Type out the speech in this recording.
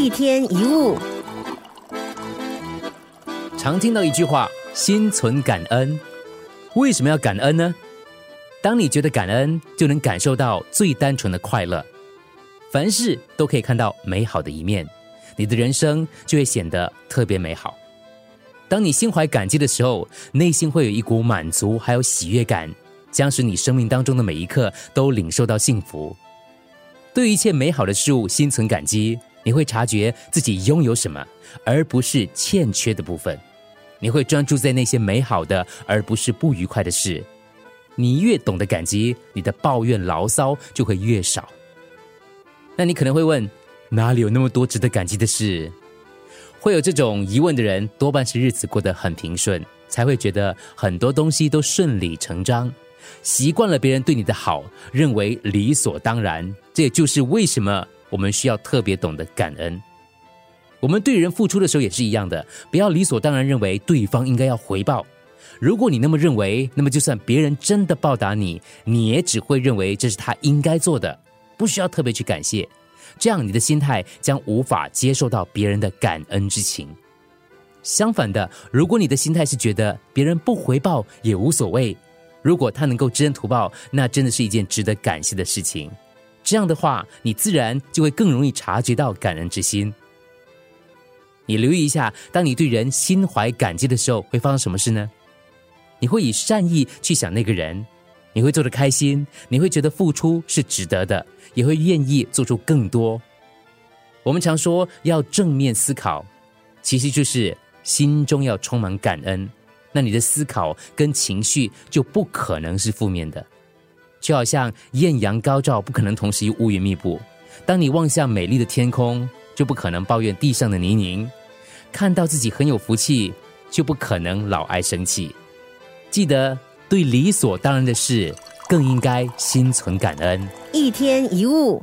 一天一物，常听到一句话：心存感恩。为什么要感恩呢？当你觉得感恩，就能感受到最单纯的快乐，凡事都可以看到美好的一面，你的人生就会显得特别美好。当你心怀感激的时候，内心会有一股满足还有喜悦感，将使你生命当中的每一刻都领受到幸福。对一切美好的事物心存感激，你会察觉自己拥有什么，而不是欠缺的部分。你会专注在那些美好的，而不是不愉快的事。你越懂得感激，你的抱怨牢骚就会越少。那你可能会问，哪里有那么多值得感激的事？会有这种疑问的人，多半是日子过得很平顺，才会觉得很多东西都顺理成章，习惯了别人对你的好，认为理所当然。这也就是为什么我们需要特别懂得感恩。我们对人付出的时候也是一样的，不要理所当然认为对方应该要回报。如果你那么认为，那么就算别人真的报答你，你也只会认为这是他应该做的，不需要特别去感谢。这样你的心态将无法接受到别人的感恩之情。相反的，如果你的心态是觉得别人不回报也无所谓，如果他能够知恩图报，那真的是一件值得感谢的事情。这样的话，你自然就会更容易察觉到感恩之心。你留意一下，当你对人心怀感激的时候，会发生什么事呢？你会以善意去想那个人，你会做得开心，你会觉得付出是值得的，也会愿意做出更多。我们常说要正面思考，其实就是心中要充满感恩，那你的思考跟情绪就不可能是负面的。就好像艳阳高照，不可能同时乌云密布。当你望向美丽的天空，就不可能抱怨地上的泥泞；看到自己很有福气，就不可能老爱生气。记得对理所当然的事，更应该心存感恩。一天一物。